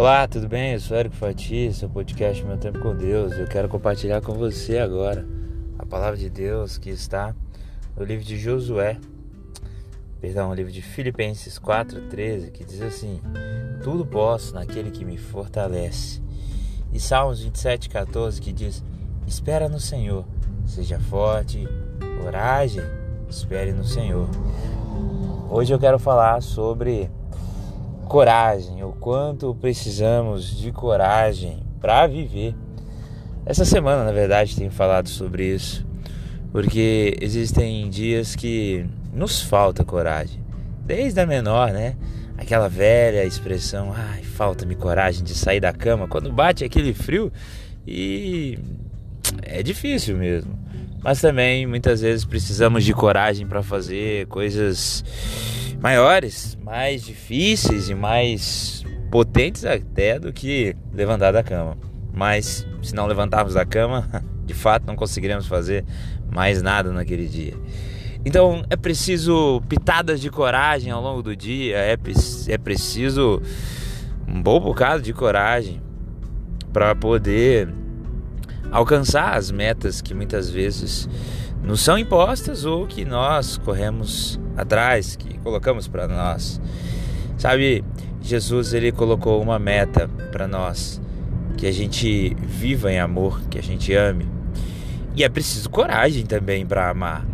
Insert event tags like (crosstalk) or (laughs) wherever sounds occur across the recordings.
Olá, tudo bem? Eu sou Érico Fati, seu podcast Meu Tempo com Deus. Eu quero compartilhar com você agora a palavra de Deus que está no livro de Josué, perdão, no livro de Filipenses 4:13, que diz assim: Tudo posso naquele que me fortalece. E Salmos 27:14 que diz: Espera no Senhor, seja forte, coragem, espere no Senhor. Hoje eu quero falar sobre coragem, o quanto precisamos de coragem para viver. Essa semana, na verdade, tenho falado sobre isso, porque existem dias que nos falta coragem, desde a menor, né? Aquela velha expressão, ai, falta-me coragem de sair da cama quando bate aquele frio e é difícil mesmo. Mas também muitas vezes precisamos de coragem para fazer coisas maiores, mais difíceis e mais potentes até do que levantar da cama. Mas se não levantarmos da cama, (laughs) de fato não conseguiremos fazer mais nada naquele dia. Então é preciso pitadas de coragem ao longo do dia, é, é preciso um bom bocado de coragem para poder alcançar as metas que muitas vezes nos são impostas ou que nós corremos atrás, que colocamos para nós. Sabe, Jesus ele colocou uma meta para nós, que a gente viva em amor, que a gente ame. E é preciso coragem também para amar,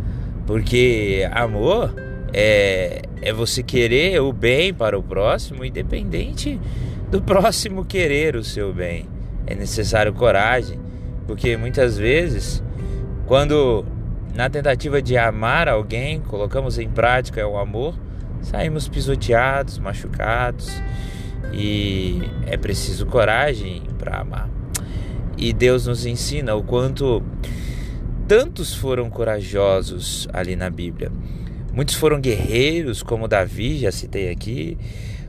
porque amor é, é você querer o bem para o próximo, independente do próximo querer o seu bem. É necessário coragem, porque muitas vezes, quando na tentativa de amar alguém, colocamos em prática o amor, saímos pisoteados, machucados e é preciso coragem para amar. E Deus nos ensina o quanto tantos foram corajosos ali na Bíblia. Muitos foram guerreiros, como Davi, já citei aqui,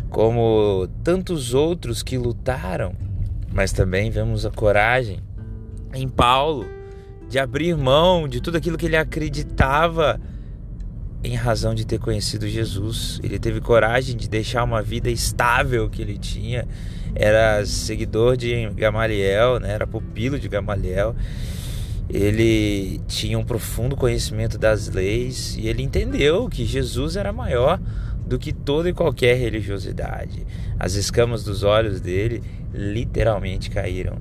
como tantos outros que lutaram, mas também vemos a coragem em Paulo de abrir mão de tudo aquilo que ele acreditava em razão de ter conhecido Jesus. Ele teve coragem de deixar uma vida estável que ele tinha. Era seguidor de Gamaliel, né? era pupilo de Gamaliel. Ele tinha um profundo conhecimento das leis e ele entendeu que Jesus era maior do que toda e qualquer religiosidade. As escamas dos olhos dele literalmente caíram.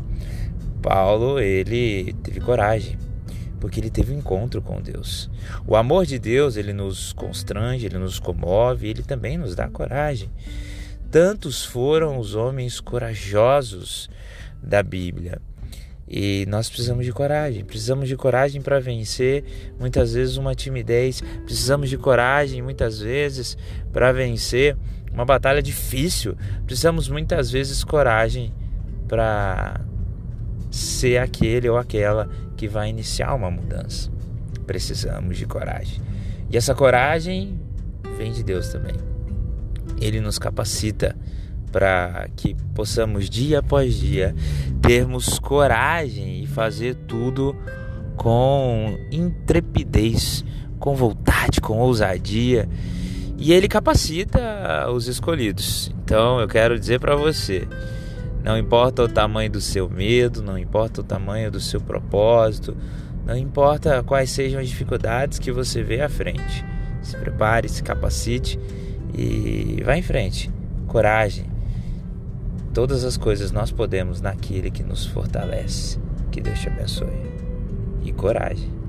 Paulo, ele teve coragem, porque ele teve um encontro com Deus. O amor de Deus, ele nos constrange, ele nos comove, ele também nos dá coragem. Tantos foram os homens corajosos da Bíblia. E nós precisamos de coragem, precisamos de coragem para vencer muitas vezes uma timidez, precisamos de coragem muitas vezes para vencer uma batalha difícil, precisamos muitas vezes coragem para ser aquele ou aquela que vai iniciar uma mudança. Precisamos de coragem. E essa coragem vem de Deus também. Ele nos capacita para que possamos dia após dia termos coragem e fazer tudo com intrepidez, com vontade, com ousadia. E ele capacita os escolhidos. Então eu quero dizer para você, não importa o tamanho do seu medo, não importa o tamanho do seu propósito, não importa quais sejam as dificuldades que você vê à frente. Se prepare, se capacite e vá em frente. Coragem. Todas as coisas nós podemos naquele que nos fortalece. Que Deus te abençoe. E coragem.